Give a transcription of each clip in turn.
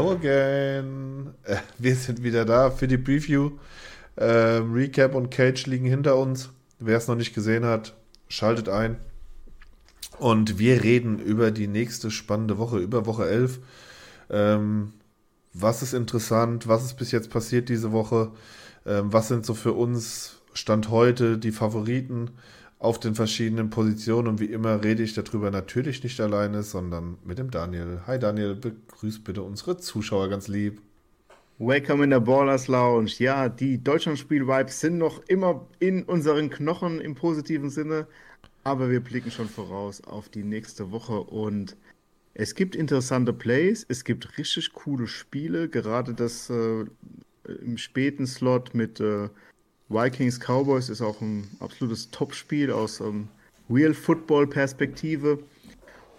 Hello again. Äh, wir sind wieder da für die Preview. Ähm, Recap und Cage liegen hinter uns. Wer es noch nicht gesehen hat, schaltet ein. Und wir reden über die nächste spannende Woche, über Woche 11. Ähm, was ist interessant? Was ist bis jetzt passiert diese Woche? Ähm, was sind so für uns Stand heute die Favoriten auf den verschiedenen Positionen? Und wie immer rede ich darüber natürlich nicht alleine, sondern mit dem Daniel. Hi Daniel, begrüß bitte unsere Zuschauer ganz lieb. Welcome in der Ballers Lounge. Ja, die Deutschlandspiel-Vibes sind noch immer in unseren Knochen im positiven Sinne, aber wir blicken schon voraus auf die nächste Woche und es gibt interessante Plays, es gibt richtig coole Spiele, gerade das äh, im späten Slot mit äh, Vikings Cowboys ist auch ein absolutes Topspiel aus ähm, Real Football Perspektive.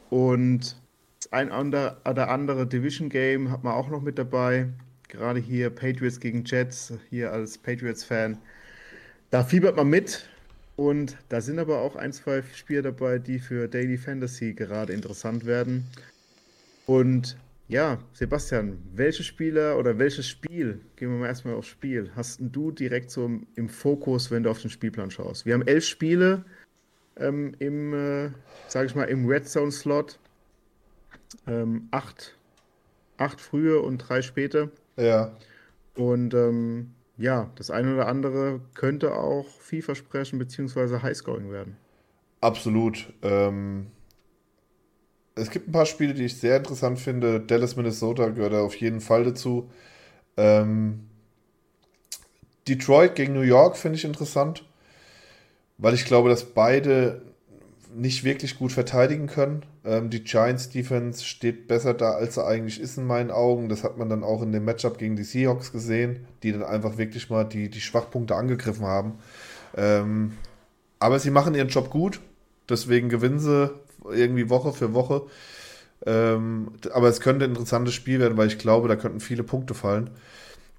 Und das ein oder andere Division Game hat man auch noch mit dabei. Gerade hier Patriots gegen Jets, hier als Patriots-Fan. Da fiebert man mit. Und da sind aber auch ein, zwei Spiele dabei, die für Daily Fantasy gerade interessant werden. Und ja, Sebastian, welche Spieler oder welches Spiel, gehen wir mal erstmal aufs Spiel, hast du direkt so im Fokus, wenn du auf den Spielplan schaust? Wir haben elf Spiele ähm, im, äh, sage ich mal, im Red Zone Slot. Ähm, acht, acht frühe und drei späte. Ja. Und ähm, ja, das eine oder andere könnte auch vielversprechen bzw. Highscoring werden. Absolut. Ähm, es gibt ein paar Spiele, die ich sehr interessant finde. Dallas, Minnesota gehört da auf jeden Fall dazu. Ähm, Detroit gegen New York finde ich interessant, weil ich glaube, dass beide nicht wirklich gut verteidigen können. Ähm, die Giants Defense steht besser da, als er eigentlich ist in meinen Augen. Das hat man dann auch in dem Matchup gegen die Seahawks gesehen, die dann einfach wirklich mal die, die Schwachpunkte angegriffen haben. Ähm, aber sie machen ihren Job gut, deswegen gewinnen sie irgendwie Woche für Woche. Ähm, aber es könnte ein interessantes Spiel werden, weil ich glaube, da könnten viele Punkte fallen.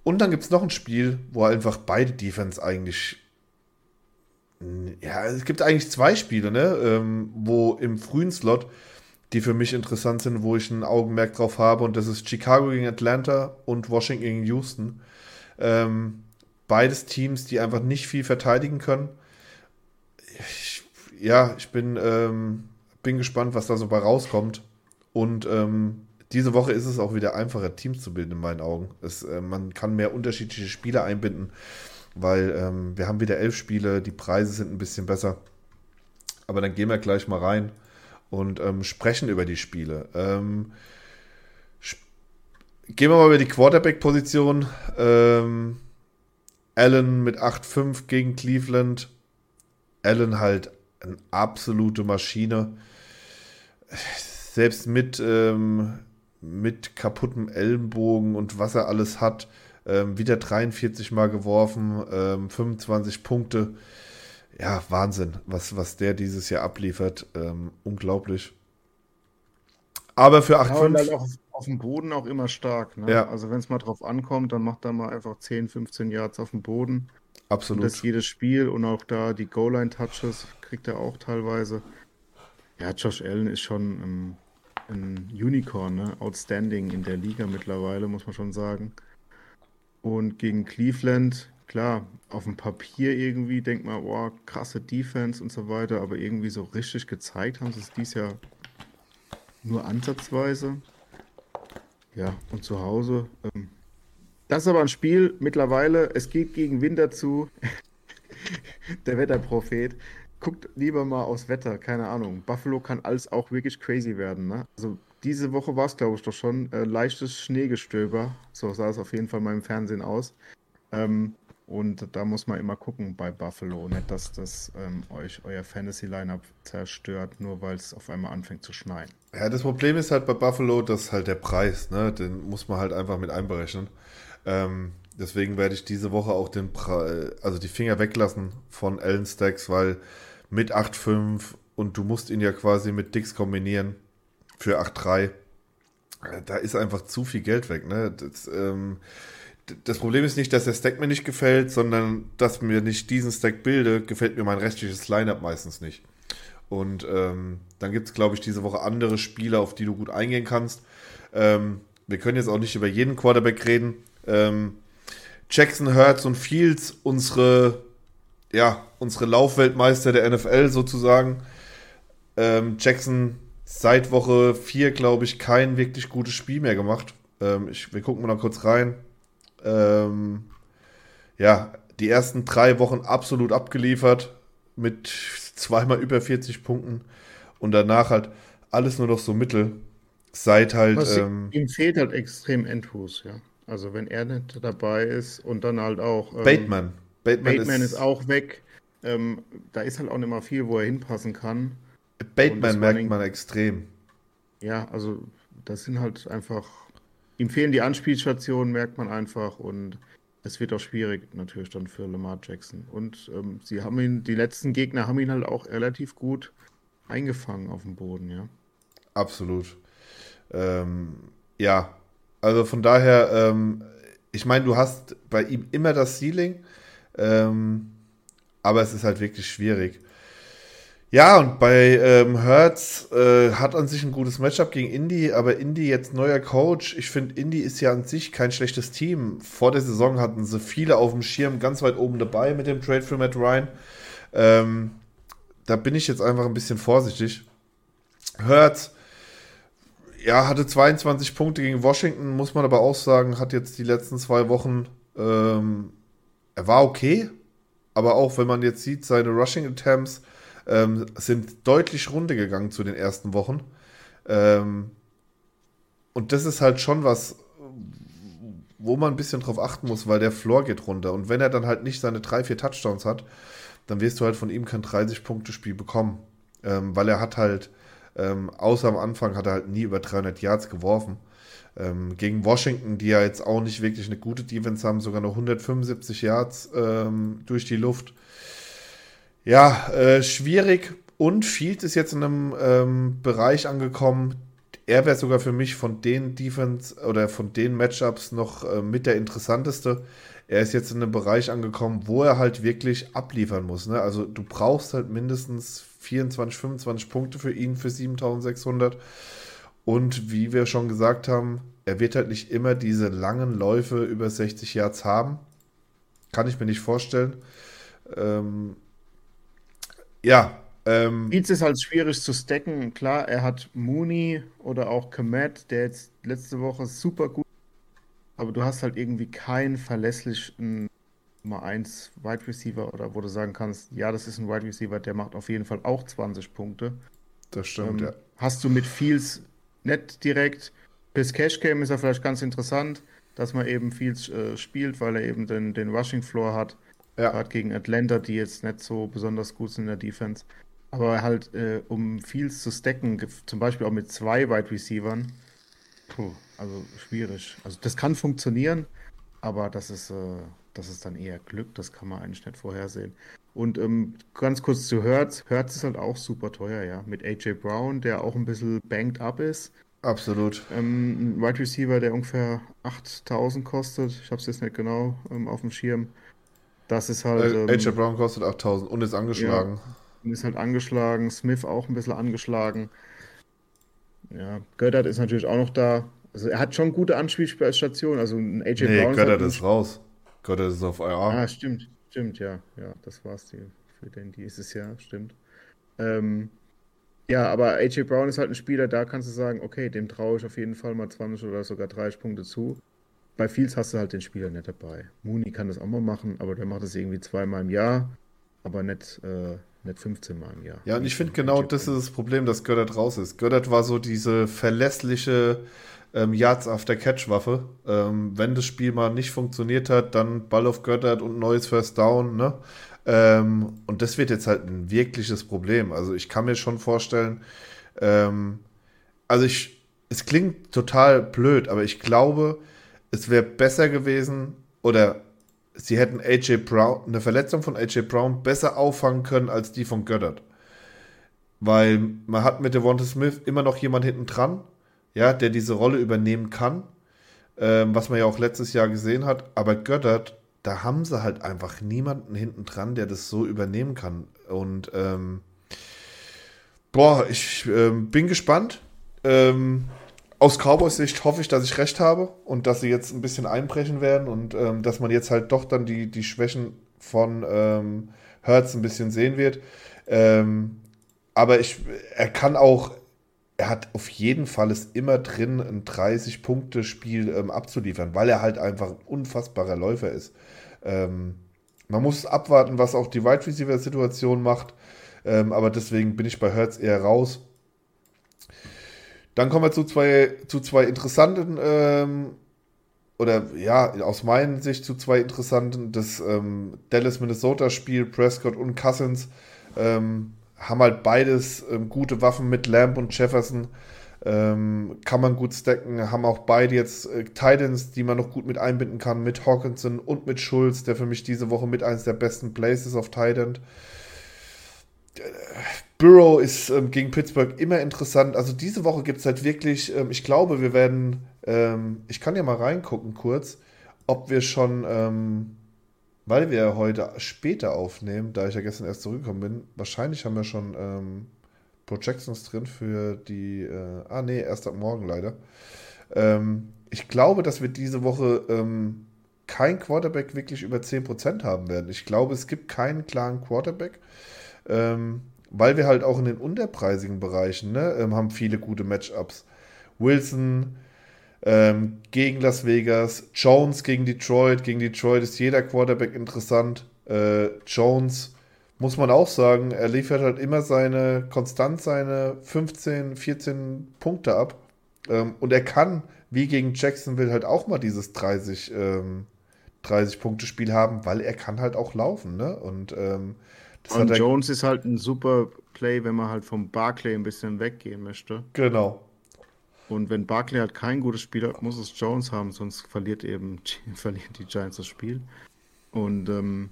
Und dann gibt es noch ein Spiel, wo einfach beide Defense eigentlich. Ja, es gibt eigentlich zwei Spiele, ne? Ähm, wo im frühen Slot, die für mich interessant sind, wo ich ein Augenmerk drauf habe. Und das ist Chicago gegen Atlanta und Washington gegen Houston. Ähm, beides Teams, die einfach nicht viel verteidigen können. Ich, ja, ich bin. Ähm, bin gespannt, was da so bei rauskommt. Und ähm, diese Woche ist es auch wieder einfacher, Teams zu bilden, in meinen Augen. Es, äh, man kann mehr unterschiedliche Spiele einbinden, weil ähm, wir haben wieder elf Spiele, die Preise sind ein bisschen besser. Aber dann gehen wir gleich mal rein und ähm, sprechen über die Spiele. Ähm, gehen wir mal über die Quarterback-Position. Ähm, Allen mit 8-5 gegen Cleveland. Allen halt eine absolute Maschine selbst mit, ähm, mit kaputtem Ellenbogen und was er alles hat, ähm, wieder 43 Mal geworfen, ähm, 25 Punkte. Ja, Wahnsinn, was, was der dieses Jahr abliefert. Ähm, unglaublich. Aber für 8,5. Ja, halt auf, auf dem Boden auch immer stark. Ne? Ja. Also, wenn es mal drauf ankommt, dann macht er mal einfach 10, 15 Yards auf dem Boden. Absolut. Und das jedes Spiel und auch da die Goal-Line-Touches kriegt er auch teilweise. Ja, Josh Allen ist schon ein, ein Unicorn, ne? outstanding in der Liga mittlerweile, muss man schon sagen. Und gegen Cleveland, klar, auf dem Papier irgendwie denkt man, boah, krasse Defense und so weiter, aber irgendwie so richtig gezeigt haben sie es dies Jahr nur ansatzweise. Ja, und zu Hause. Ähm, das ist aber ein Spiel mittlerweile, es geht gegen Winter zu. der Wetterprophet guckt lieber mal aufs Wetter, keine Ahnung. Buffalo kann alles auch wirklich crazy werden, ne? Also diese Woche war es, glaube ich, doch schon äh, leichtes Schneegestöber. So sah es auf jeden Fall mal im Fernsehen aus. Ähm, und da muss man immer gucken bei Buffalo. Nicht, dass das ähm, euch euer Fantasy-Lineup zerstört, nur weil es auf einmal anfängt zu schneien. Ja, das Problem ist halt bei Buffalo, dass halt der Preis, ne? Den muss man halt einfach mit einberechnen. Ähm, deswegen werde ich diese Woche auch den Pre also die Finger weglassen von Allen Stacks, weil mit 8,5 und du musst ihn ja quasi mit Dix kombinieren für 8,3. Äh, da ist einfach zu viel Geld weg. Ne? Das, ähm, das Problem ist nicht, dass der Stack mir nicht gefällt, sondern dass mir nicht diesen Stack bilde, gefällt mir mein restliches Lineup meistens nicht. Und ähm, dann gibt es, glaube ich, diese Woche andere Spiele, auf die du gut eingehen kannst. Ähm, wir können jetzt auch nicht über jeden Quarterback reden. Ähm, Jackson Hurts und Fields, unsere, ja, unsere Laufweltmeister der NFL sozusagen. Ähm, Jackson seit Woche 4, glaube ich, kein wirklich gutes Spiel mehr gemacht. Ähm, ich, wir gucken mal noch kurz rein. Ähm, ja, die ersten drei Wochen absolut abgeliefert mit zweimal über 40 Punkten und danach halt alles nur noch so mittel. Seit halt. Was Ähm, ihm fehlt halt extrem Andrews, ja. Also wenn er nicht dabei ist und dann halt auch. ähm, Bateman. Bateman, Bateman ist, auch weg. Ähm, da ist halt auch nicht mal viel, wo er hinpassen kann. Bateman merkt Running- man extrem. Ja, also das sind halt einfach. Ihm fehlen die Anspielstationen, merkt man einfach. Und es wird auch schwierig natürlich dann für Lamar Jackson. Und ähm, sie haben ihn, die letzten Gegner haben ihn halt auch relativ gut eingefangen auf dem Boden, ja. Absolut. Ähm, ja, also von daher, ähm, ich meine, du hast bei ihm immer das Ceiling, ähm, aber es ist halt wirklich schwierig. Ja, und bei ähm, Hertz äh, hat an sich ein gutes Matchup gegen Indy, aber Indy jetzt neuer Coach. Ich finde, Indy ist ja an sich kein schlechtes Team. Vor der Saison hatten sie viele auf dem Schirm ganz weit oben dabei mit dem Trade für Matt Ryan. Ähm, da bin ich jetzt einfach ein bisschen vorsichtig. Hertz, ja, hatte 22 Punkte gegen Washington, muss man aber auch sagen, hat jetzt die letzten zwei Wochen, ähm, er war okay, aber auch wenn man jetzt sieht, seine Rushing Attempts ähm, sind deutlich runtergegangen zu den ersten Wochen. Ähm, und das ist halt schon was, wo man ein bisschen drauf achten muss, weil der Floor geht runter. Und wenn er dann halt nicht seine drei, vier Touchdowns hat, dann wirst du halt von ihm kein 30-Punkte-Spiel bekommen. Ähm, weil er hat halt, ähm, außer am Anfang, hat er halt nie über 300 Yards geworfen. Ähm, gegen Washington, die ja jetzt auch nicht wirklich eine gute Defense haben, sogar noch 175 Yards ähm, durch die Luft. Ja, äh, schwierig. Und Field ist jetzt in einem ähm, Bereich angekommen. Er wäre sogar für mich von den Defense oder von den Matchups noch äh, mit der interessanteste. Er ist jetzt in einem Bereich angekommen, wo er halt wirklich abliefern muss. Ne? Also du brauchst halt mindestens 24, 25 Punkte für ihn für 7600. Und wie wir schon gesagt haben, er wird halt nicht immer diese langen Läufe über 60 Yards haben. Kann ich mir nicht vorstellen. Ähm, ja, ähm, Beats ist halt schwierig zu stacken. Klar, er hat Mooney oder auch Komet, der jetzt letzte Woche super gut. Aber du hast halt irgendwie keinen verlässlichen Nummer 1 Wide Receiver oder wo du sagen kannst, ja, das ist ein Wide Receiver, der macht auf jeden Fall auch 20 Punkte. das stimmt, Ähm, ja. Hast du mit Fields nicht direkt. Fürs Cash Game ist er vielleicht ganz interessant, dass man eben Fields äh, spielt, weil er eben den, den Rushing Floor hat. Ja. Gerade gegen Atlanta, die jetzt nicht so besonders gut sind in der Defense. Aber halt, äh, um Fields zu stacken, zum Beispiel auch mit zwei Wide Receivern, puh, also schwierig. Also das kann funktionieren, aber das ist, äh, das ist dann eher Glück, das kann man eigentlich nicht vorhersehen. Und ähm, ganz kurz zu Hertz. Hertz ist halt auch super teuer, ja. Mit AJ Brown, der auch ein bisschen banked up ist. Absolut. Ähm, ein Wide Receiver, der ungefähr 8000 kostet. Ich habe es jetzt nicht genau ähm, auf dem Schirm. Das ist halt. Äh, ähm, AJ Brown kostet 8000 und ist angeschlagen. ist halt angeschlagen. Smith auch ein bisschen angeschlagen. Ja, Goddard ist natürlich auch noch da. Also er hat schon gute Anspielstationen. Also ein AJ Nee, Brown Goddard halt ist raus. Goddard ist auf IR. Ah, stimmt, stimmt, ja. Ja, das war's die, für den dieses Jahr, stimmt. Ähm, ja, aber AJ Brown ist halt ein Spieler, da kannst du sagen, okay, dem traue ich auf jeden Fall mal 20 oder sogar 30 Punkte zu. Bei Fields hast du halt den Spieler nicht dabei. Mooney kann das auch mal machen, aber der macht das irgendwie zweimal im Jahr, aber nicht, äh, nicht 15 Mal im Jahr. Ja, und ich finde genau das ist das Problem, dass Goddard raus ist. Goddard war so diese verlässliche ähm, Yards after Catch Waffe. Ähm, wenn das Spiel mal nicht funktioniert hat, dann Ball auf Goddard und neues First Down, ne? Ähm, und das wird jetzt halt ein wirkliches Problem. Also ich kann mir schon vorstellen, ähm, also ich, es klingt total blöd, aber ich glaube, es wäre besser gewesen oder sie hätten AJ Brown, eine Verletzung von AJ Brown besser auffangen können als die von Goddard. Weil man hat mit Devonta Smith immer noch jemand hinten dran, ja, der diese Rolle übernehmen kann, ähm, was man ja auch letztes Jahr gesehen hat. Aber Goddard, da haben sie halt einfach niemanden hinten dran, der das so übernehmen kann. Und ähm, boah, ich ähm, bin gespannt. Ähm, aus Cowboys Sicht hoffe ich, dass ich recht habe und dass sie jetzt ein bisschen einbrechen werden und ähm, dass man jetzt halt doch dann die, die Schwächen von ähm, Hertz ein bisschen sehen wird. Ähm, aber ich, er kann auch, er hat auf jeden Fall es immer drin, ein 30-Punkte-Spiel ähm, abzuliefern, weil er halt einfach ein unfassbarer Läufer ist. Ähm, man muss abwarten, was auch die Wide Receiver-Situation macht. Ähm, aber deswegen bin ich bei Hertz eher raus. Dann kommen wir zu zwei, zu zwei interessanten, ähm, oder ja, aus meiner Sicht zu zwei interessanten. Das ähm, Dallas-Minnesota-Spiel, Prescott und Cousins, ähm, haben halt beides ähm, gute Waffen mit Lamb und Jefferson. Ähm, kann man gut stacken, haben auch beide jetzt äh, Titans, die man noch gut mit einbinden kann, mit Hawkinson und mit Schulz, der für mich diese Woche mit eins der besten Places auf Titan. Burrow ist ähm, gegen Pittsburgh immer interessant. Also diese Woche gibt es halt wirklich, ähm, ich glaube, wir werden, ähm, ich kann ja mal reingucken kurz, ob wir schon, ähm, weil wir heute später aufnehmen, da ich ja gestern erst zurückgekommen bin, wahrscheinlich haben wir schon ähm, Projections drin für die, äh, ah nee, erst ab morgen leider. Ähm, ich glaube, dass wir diese Woche kein Quarterback wirklich über 10% haben werden. Ich glaube, es gibt keinen klaren Quarterback. Ähm, weil wir halt auch in den unterpreisigen Bereichen ne, ähm, haben viele gute Matchups. Wilson ähm, gegen Las Vegas, Jones gegen Detroit. Gegen Detroit ist jeder Quarterback interessant. Äh, Jones muss man auch sagen, er liefert halt immer seine, konstant seine 15, 14 Punkte ab. Ähm, und er kann, wie gegen Jacksonville, halt auch mal dieses 30, ähm, 30 Punkte Spiel haben, weil er kann halt auch laufen. Ne? Und ähm, und Jones ist halt ein super Play, wenn man halt vom Barclay ein bisschen weggehen möchte. Genau. Und wenn Barclay halt kein gutes Spiel hat, muss es Jones haben, sonst verliert eben verlieren die Giants das Spiel. Und ähm,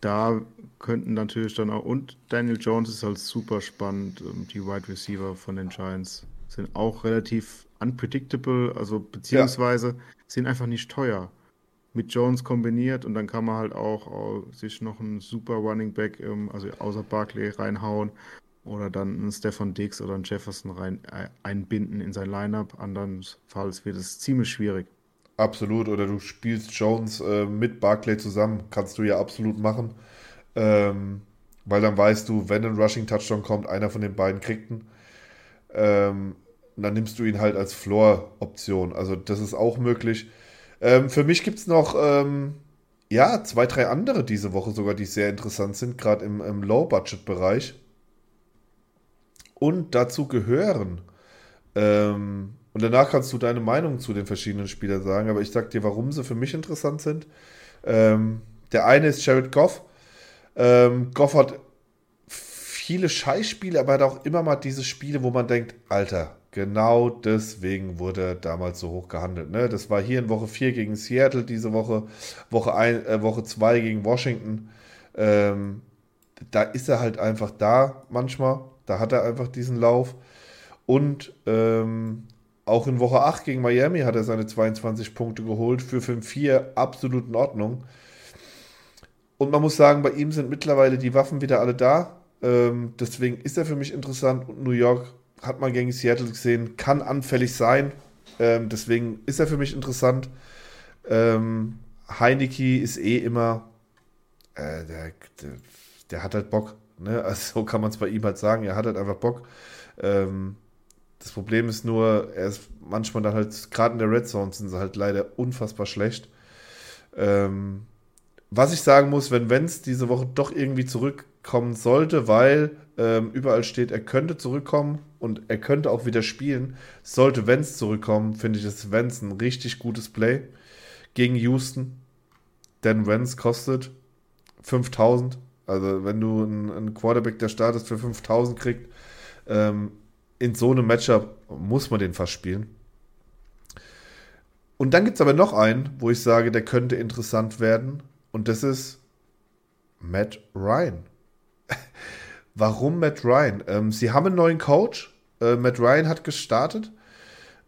da könnten natürlich dann auch, und Daniel Jones ist halt super spannend. Ähm, die Wide Receiver von den Giants sind auch relativ unpredictable, also beziehungsweise ja. sind einfach nicht teuer mit Jones kombiniert und dann kann man halt auch sich noch einen super Running Back, also außer Barkley reinhauen oder dann einen Stefan Diggs oder einen Jefferson rein äh, einbinden in sein Lineup. Andernfalls wird es ziemlich schwierig. Absolut. Oder du spielst Jones äh, mit Barclay zusammen. Kannst du ja absolut machen. Ähm, weil dann weißt du, wenn ein Rushing Touchdown kommt, einer von den beiden kriegt ihn. Ähm, dann nimmst du ihn halt als Floor-Option. Also das ist auch möglich. Ähm, für mich gibt es noch ähm, ja, zwei, drei andere diese Woche sogar, die sehr interessant sind, gerade im, im Low-Budget-Bereich. Und dazu gehören, ähm, und danach kannst du deine Meinung zu den verschiedenen Spielern sagen, aber ich sag dir, warum sie für mich interessant sind. Ähm, der eine ist Jared Goff. Ähm, Goff hat viele Scheißspiele, aber hat auch immer mal diese Spiele, wo man denkt, Alter, Genau deswegen wurde er damals so hoch gehandelt. Ne? Das war hier in Woche 4 gegen Seattle, diese Woche, Woche 1, äh, Woche 2 gegen Washington. Ähm, da ist er halt einfach da manchmal. Da hat er einfach diesen Lauf. Und ähm, auch in Woche 8 gegen Miami hat er seine 22 Punkte geholt für 5-4. Absolut in Ordnung. Und man muss sagen, bei ihm sind mittlerweile die Waffen wieder alle da. Ähm, deswegen ist er für mich interessant. Und New York hat man gegen Seattle gesehen, kann anfällig sein. Ähm, deswegen ist er für mich interessant. Ähm, Heineke ist eh immer, äh, der, der, der, hat halt Bock. Ne? Also so kann man es bei ihm halt sagen. Er hat halt einfach Bock. Ähm, das Problem ist nur, er ist manchmal dann halt, gerade in der Red Zone sind sie halt leider unfassbar schlecht. Ähm, was ich sagen muss, wenn Wenz diese Woche doch irgendwie zurückkommen sollte, weil ähm, überall steht, er könnte zurückkommen und er könnte auch wieder spielen. Sollte Wenz zurückkommen, finde ich, ist Wenz ein richtig gutes Play gegen Houston. Denn Wenz kostet 5000. Also, wenn du einen, Quarterback, der startet, für 5000 kriegt, ähm, in so einem Matchup muss man den fast spielen. Und dann gibt es aber noch einen, wo ich sage, der könnte interessant werden. Und das ist Matt Ryan. Warum Matt Ryan? Ähm, sie haben einen neuen Coach. Äh, Matt Ryan hat gestartet,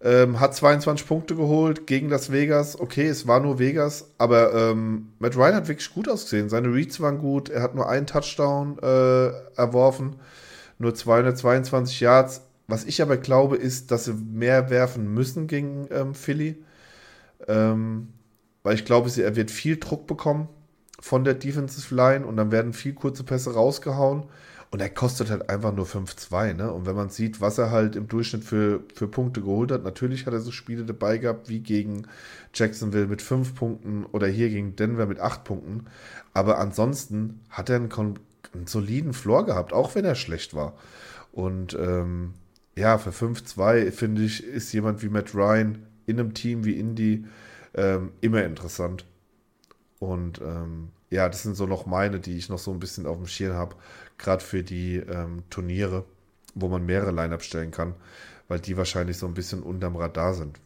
ähm, hat 22 Punkte geholt gegen Las Vegas. Okay, es war nur Vegas, aber ähm, Matt Ryan hat wirklich gut ausgesehen. Seine Reads waren gut. Er hat nur einen Touchdown äh, erworfen, nur 222 Yards. was ich aber glaube, ist, dass sie mehr werfen müssen gegen ähm, Philly. Ähm, weil ich glaube, er wird viel Druck bekommen von der Defensive Line und dann werden viel kurze Pässe rausgehauen. Und er kostet halt einfach nur 5-2, ne? Und wenn man sieht, was er halt im Durchschnitt für, für Punkte geholt hat, natürlich hat er so Spiele dabei gehabt, wie gegen Jacksonville mit 5 Punkten oder hier gegen Denver mit 8 Punkten. Aber ansonsten hat er einen, einen soliden Floor gehabt, auch wenn er schlecht war. Und ähm, ja, für 5-2, finde ich, ist jemand wie Matt Ryan in einem Team wie Indy ähm, immer interessant. Und ähm, ja, das sind so noch meine, die ich noch so ein bisschen auf dem Schirm habe, gerade für die ähm, Turniere, wo man mehrere Line-Up stellen kann, weil die wahrscheinlich so ein bisschen unterm Radar sind.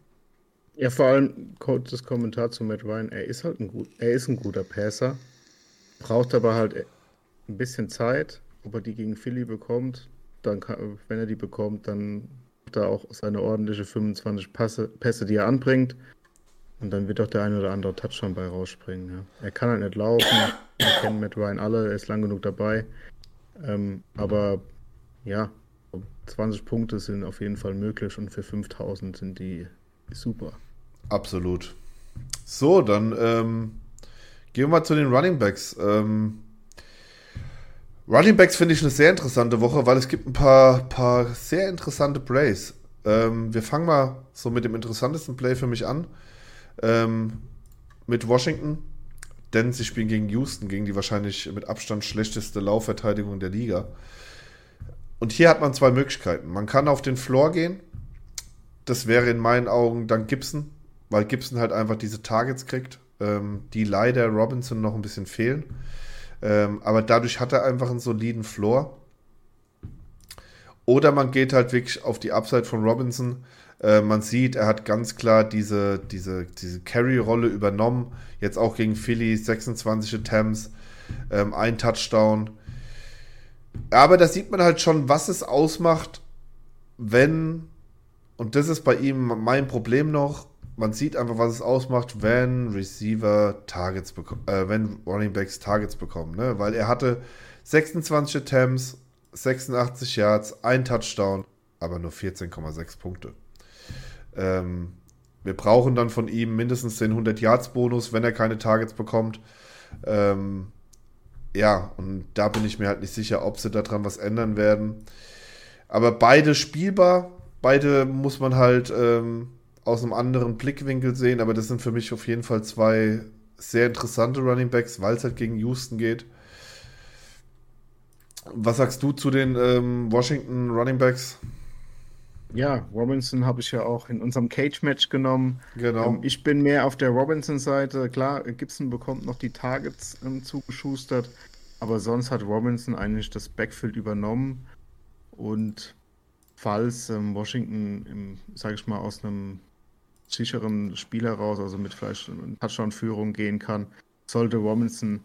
Ja, vor allem das Kommentar zu Matt Ryan, er ist halt ein gut, er ist ein guter Passer, braucht aber halt ein bisschen Zeit, ob er die gegen Philly bekommt, dann kann, wenn er die bekommt, dann hat er auch seine ordentliche 25 Pässe, Pässe die er anbringt. Und dann wird auch der eine oder andere Touchdown bei rausspringen. Ja. Er kann halt nicht laufen. Wir kennen Matt Ryan alle, er ist lang genug dabei. Ähm, aber ja, 20 Punkte sind auf jeden Fall möglich und für 5000 sind die super. Absolut. So, dann ähm, gehen wir mal zu den Running Backs. Ähm, Running Backs finde ich eine sehr interessante Woche, weil es gibt ein paar, paar sehr interessante Plays. Ähm, wir fangen mal so mit dem interessantesten Play für mich an ähm, mit Washington, denn sie spielen gegen Houston, gegen die wahrscheinlich mit Abstand schlechteste Laufverteidigung der Liga. Und hier hat man zwei Möglichkeiten. Man kann auf den Floor gehen. Das wäre in meinen Augen dann Gibson, weil Gibson halt einfach diese Targets kriegt, ähm, die leider Robinson noch ein bisschen fehlen. Ähm, aber dadurch hat er einfach einen soliden Floor. Oder man geht halt wirklich auf die Upside von Robinson äh, man sieht, er hat ganz klar diese, diese, diese Carry-Rolle übernommen. Jetzt auch gegen Philly, 26 Attempts, ähm, ein Touchdown. Aber da sieht man halt schon, was es ausmacht, wenn, und das ist bei ihm mein Problem noch, man sieht einfach, was es ausmacht, wenn Receiver Targets bekommen, äh, wenn Running Backs Targets bekommen, ne? Weil er hatte 26 Attempts, 86 Yards, ein Touchdown, aber nur 14,6 Punkte. Ähm, wir brauchen dann von ihm mindestens den 100 Yards Bonus, wenn er keine Targets bekommt. Ähm, ja, und da bin ich mir halt nicht sicher, ob sie daran was ändern werden. Aber beide spielbar, beide muss man halt ähm, aus einem anderen Blickwinkel sehen, aber das sind für mich auf jeden Fall zwei sehr interessante Running Backs, weil es halt gegen Houston geht. Was sagst du zu den ähm, Washington Running Backs? Ja, Robinson habe ich ja auch in unserem Cage-Match genommen. Genau. Ähm, ich bin mehr auf der Robinson-Seite. Klar, Gibson bekommt noch die Targets ähm, zugeschustert, aber sonst hat Robinson eigentlich das Backfield übernommen. Und falls ähm, Washington, sage ich mal, aus einem sicheren Spiel heraus, also mit vielleicht Touchdown-Führung gehen kann, sollte Robinson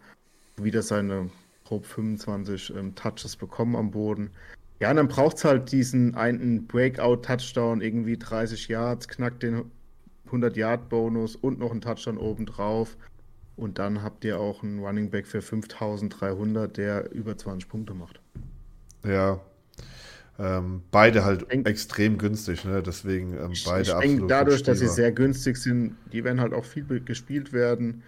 wieder seine grob 25 ähm, Touches bekommen am Boden. Ja, und dann braucht es halt diesen einen Breakout-Touchdown, irgendwie 30 Yards, knackt den 100-Yard-Bonus und noch einen Touchdown obendrauf. Und dann habt ihr auch einen Running Back für 5300, der über 20 Punkte macht. Ja. Ähm, beide halt denk, extrem günstig, ne? Deswegen ähm, beide ich, ich absolut. Dadurch, dass sie sehr günstig sind, die werden halt auch viel gespielt werden.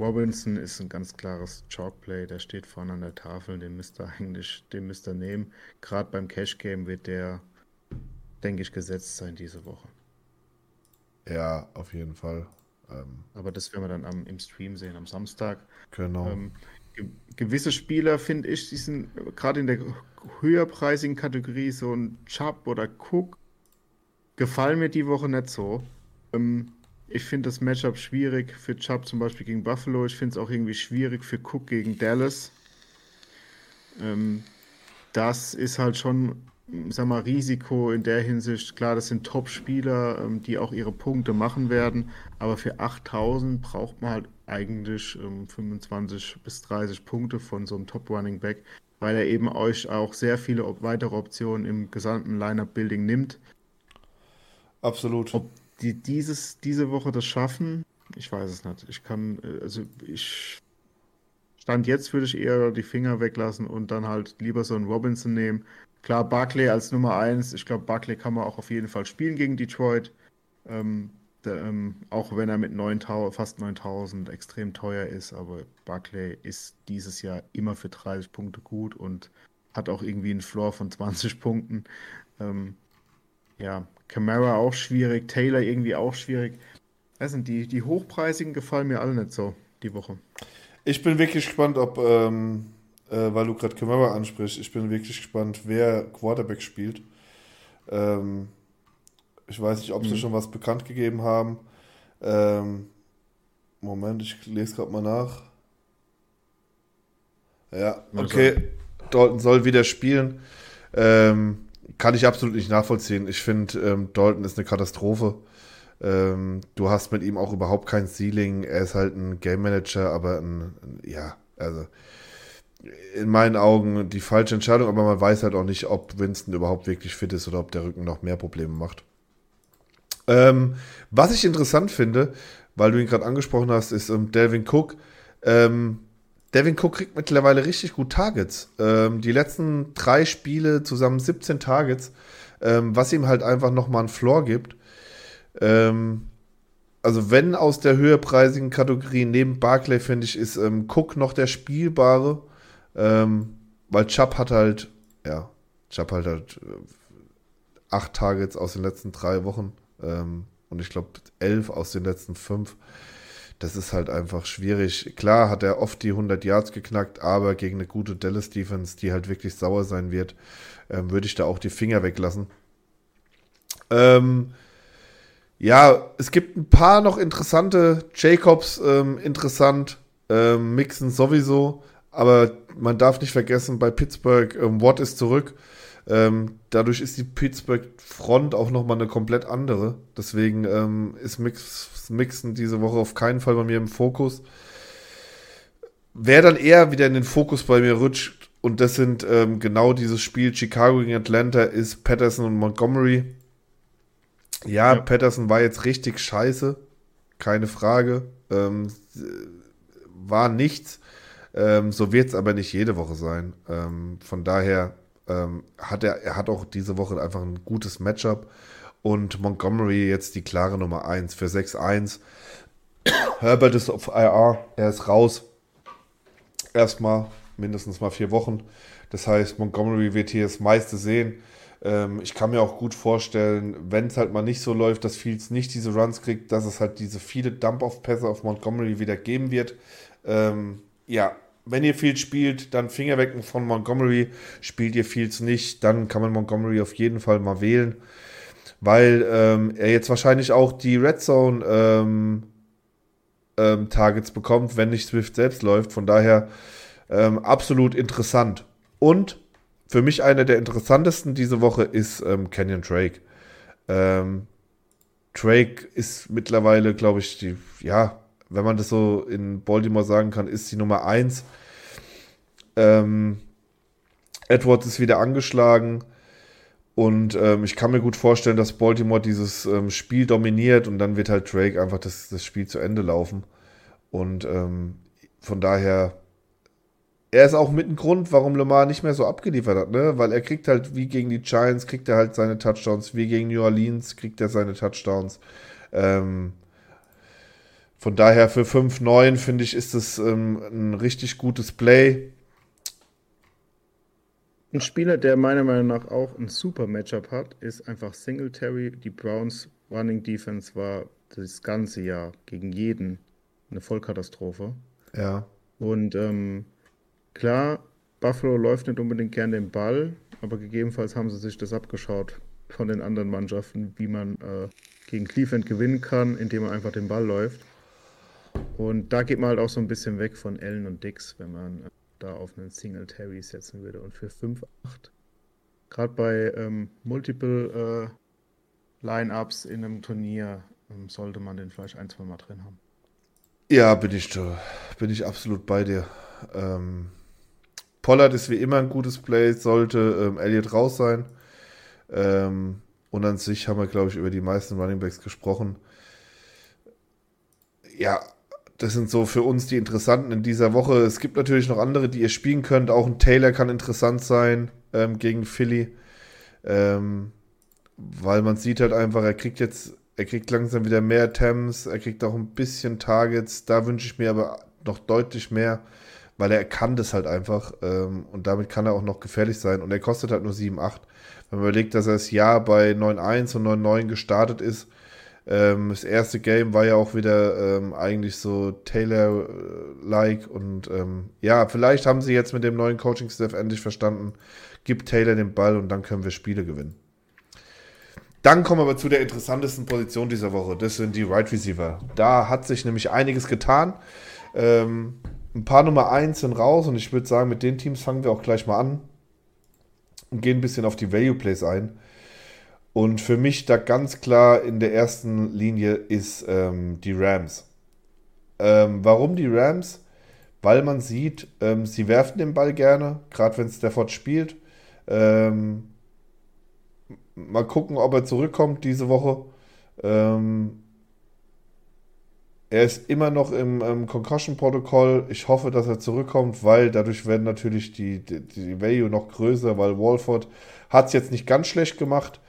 Robinson ist ein ganz klares Chalkplay, der steht vorne an der Tafel, den müsst ihr eigentlich, den müsst ihr nehmen. Gerade beim Cash Game wird der, denke ich, gesetzt sein diese Woche. Ja, auf jeden Fall. Ähm, Aber das werden wir dann am, im Stream sehen, am Samstag. Genau. Ähm, ge gewisse Spieler, finde ich, die sind gerade in der höherpreisigen Kategorie, so ein Chubb oder Cook, gefallen mir die Woche nicht so. Ähm, ich finde das Matchup schwierig für Chubb zum Beispiel gegen Buffalo. Ich finde es auch irgendwie schwierig für Cook gegen Dallas. Ähm, das ist halt schon, sag mal, Risiko in der Hinsicht. Klar, das sind Top-Spieler, ähm, die auch ihre Punkte machen werden. Aber für 8000 braucht man halt eigentlich ähm, 25 bis 30 Punkte von so einem Top-Running Back, weil er eben euch auch sehr viele weitere Optionen im gesamten Lineup-Building nimmt. Absolut. Ob die dieses, diese Woche das schaffen, ich weiß es nicht. Ich kann, äh, also ich Stand jetzt würde ich eher die Finger weglassen und dann halt lieber so einen Robinson nehmen. Klar, Barclay als Nummer 1. Ich glaube, Barclay kann man auch auf jeden Fall spielen gegen Detroit. Ähm, der, ähm, auch wenn er mit 9, fast 9000 extrem teuer ist. Aber Barclay ist dieses Jahr immer für 30 Punkte gut und hat auch irgendwie einen Floor von 20 Punkten. Ähm, ja, Camara auch schwierig, Taylor irgendwie auch schwierig. Das sind die, die hochpreisigen gefallen mir alle nicht so die Woche. Ich bin wirklich gespannt, ob, ähm, äh, weil du gerade Camara ansprichst, ich bin wirklich gespannt, wer Quarterback spielt. Ähm, ich weiß nicht, ob sie mhm. schon was bekannt gegeben haben. Ähm, Moment, ich lese gerade mal nach. Ja, okay. Dalton soll wieder spielen. Ähm, kann ich absolut nicht nachvollziehen. Ich finde, ähm, Dalton ist eine Katastrophe. Ähm, du hast mit ihm auch überhaupt kein Ceiling. Er ist halt ein Game Manager, aber ein, ja, also in meinen Augen die falsche Entscheidung, aber man weiß halt auch nicht, ob Winston überhaupt wirklich fit ist oder ob der Rücken noch mehr Probleme macht. Ähm, was ich interessant finde, weil du ihn gerade angesprochen hast, ist ähm, Delvin Cook. Ähm, Devin Cook kriegt mittlerweile richtig gut Targets. Ähm, die letzten drei Spiele zusammen 17 Targets, ähm, was ihm halt einfach nochmal einen Floor gibt. Ähm, also wenn aus der höherpreisigen Kategorie neben Barclay, finde ich, ist ähm, Cook noch der Spielbare. Ähm, weil Chubb hat halt, ja, Chubb hat halt äh, acht Targets aus den letzten drei Wochen. Ähm, und ich glaube elf aus den letzten fünf das ist halt einfach schwierig. Klar hat er oft die 100 Yards geknackt, aber gegen eine gute Dallas Defense, die halt wirklich sauer sein wird, ähm, würde ich da auch die Finger weglassen. Ähm, ja, es gibt ein paar noch interessante. Jacobs ähm, interessant, ähm, Mixon sowieso, aber man darf nicht vergessen, bei Pittsburgh, ähm, Watt ist zurück. Ähm, dadurch ist die Pittsburgh-Front auch nochmal eine komplett andere. Deswegen ähm, ist Mix, Mixen diese Woche auf keinen Fall bei mir im Fokus. Wer dann eher wieder in den Fokus bei mir rutscht, und das sind ähm, genau dieses Spiel Chicago gegen Atlanta, ist Patterson und Montgomery. Ja, ja. Patterson war jetzt richtig scheiße, keine Frage. Ähm, war nichts. Ähm, so wird es aber nicht jede Woche sein. Ähm, von daher ähm, hat er, er hat auch diese Woche einfach ein gutes Matchup. Und Montgomery jetzt die klare Nummer 1 für 6-1. Herbert ist auf IR, er ist raus. Erstmal mindestens mal vier Wochen. Das heißt, Montgomery wird hier das meiste sehen. Ähm, ich kann mir auch gut vorstellen, wenn es halt mal nicht so läuft, dass Fields nicht diese Runs kriegt, dass es halt diese viele Dump-Off-Pässe auf Montgomery wieder geben wird. Ähm, ja, wenn ihr Fields spielt, dann Finger weg von Montgomery. Spielt ihr Fields nicht, dann kann man Montgomery auf jeden Fall mal wählen, weil ähm, er jetzt wahrscheinlich auch die Red Zone ähm, ähm, Targets bekommt, wenn nicht Swift selbst läuft. Von daher ähm, absolut interessant. Und für mich einer der interessantesten diese Woche ist ähm, Canyon Drake. Ähm, Drake ist mittlerweile, glaube ich, die, ja, wenn man das so in Baltimore sagen kann, ist die Nummer 1. Ähm, Edwards ist wieder angeschlagen. Und ähm, ich kann mir gut vorstellen, dass Baltimore dieses ähm, Spiel dominiert und dann wird halt Drake einfach das, das Spiel zu Ende laufen. Und ähm, von daher, er ist auch mit ein Grund, warum Lamar nicht mehr so abgeliefert hat, ne? Weil er kriegt halt, wie gegen die Giants, kriegt er halt seine Touchdowns, wie gegen New Orleans kriegt er seine Touchdowns. Ähm, von daher für 5-9 finde ich, ist es ähm, ein richtig gutes Play. Ein Spieler, der meiner Meinung nach auch ein super Matchup hat, ist einfach Singletary. Die Browns Running Defense war das ganze Jahr gegen jeden eine Vollkatastrophe. Ja. Und ähm, klar, Buffalo läuft nicht unbedingt gerne den Ball, aber gegebenenfalls haben sie sich das abgeschaut von den anderen Mannschaften, wie man äh, gegen Cleveland gewinnen kann, indem man einfach den Ball läuft. Und da geht man halt auch so ein bisschen weg von Allen und Dix, wenn man äh, da auf einen Singletary setzen würde. Und für 5-8, gerade bei ähm, Multiple äh, Line-Ups in einem Turnier, ähm, sollte man den vielleicht ein, zwei Mal drin haben. Ja, bin ich, bin ich absolut bei dir. Ähm, Pollard ist wie immer ein gutes Play, sollte ähm, Elliott raus sein. Ähm, und an sich haben wir, glaube ich, über die meisten Runningbacks gesprochen. Ja, das sind so für uns die interessanten in dieser Woche. Es gibt natürlich noch andere, die ihr spielen könnt. Auch ein Taylor kann interessant sein ähm, gegen Philly. Ähm, weil man sieht halt einfach, er kriegt jetzt, er kriegt langsam wieder mehr Attempts, er kriegt auch ein bisschen Targets. Da wünsche ich mir aber noch deutlich mehr, weil er kann das halt einfach. Ähm, und damit kann er auch noch gefährlich sein. Und er kostet halt nur 7,8. Wenn man überlegt, dass er das Jahr bei 9,1 und 9,9 gestartet ist, ähm, das erste Game war ja auch wieder ähm, eigentlich so Taylor-like und ähm, ja, vielleicht haben sie jetzt mit dem neuen Coaching-Staff endlich verstanden, gibt Taylor den Ball und dann können wir Spiele gewinnen. Dann kommen wir aber zu der interessantesten Position dieser Woche. Das sind die Right Receiver. Da hat sich nämlich einiges getan. Ähm, ein paar Nummer 1 sind raus und ich würde sagen, mit den Teams fangen wir auch gleich mal an und gehen ein bisschen auf die Value Plays ein. Und für mich da ganz klar in der ersten Linie ist ähm, die Rams. Ähm, warum die Rams? Weil man sieht, ähm, sie werfen den Ball gerne, gerade wenn Stafford spielt. Ähm, mal gucken, ob er zurückkommt diese Woche. Ähm, er ist immer noch im, im Concussion-Protokoll. Ich hoffe, dass er zurückkommt, weil dadurch werden natürlich die, die, die Value noch größer, weil Walford hat es jetzt nicht ganz schlecht gemacht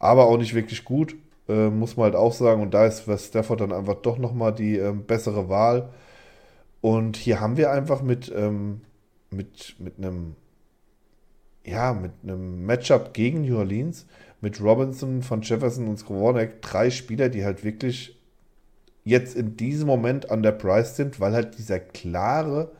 aber auch nicht wirklich gut, äh, muss man halt auch sagen. Und da ist für Stafford dann einfach doch nochmal die ähm, bessere Wahl. Und hier haben wir einfach mit, ähm, mit, mit einem, ja, mit einem Matchup gegen New Orleans, mit Robinson, von Jefferson und Skowronek, drei Spieler, die halt wirklich jetzt in diesem Moment an der Price sind, weil halt dieser klare,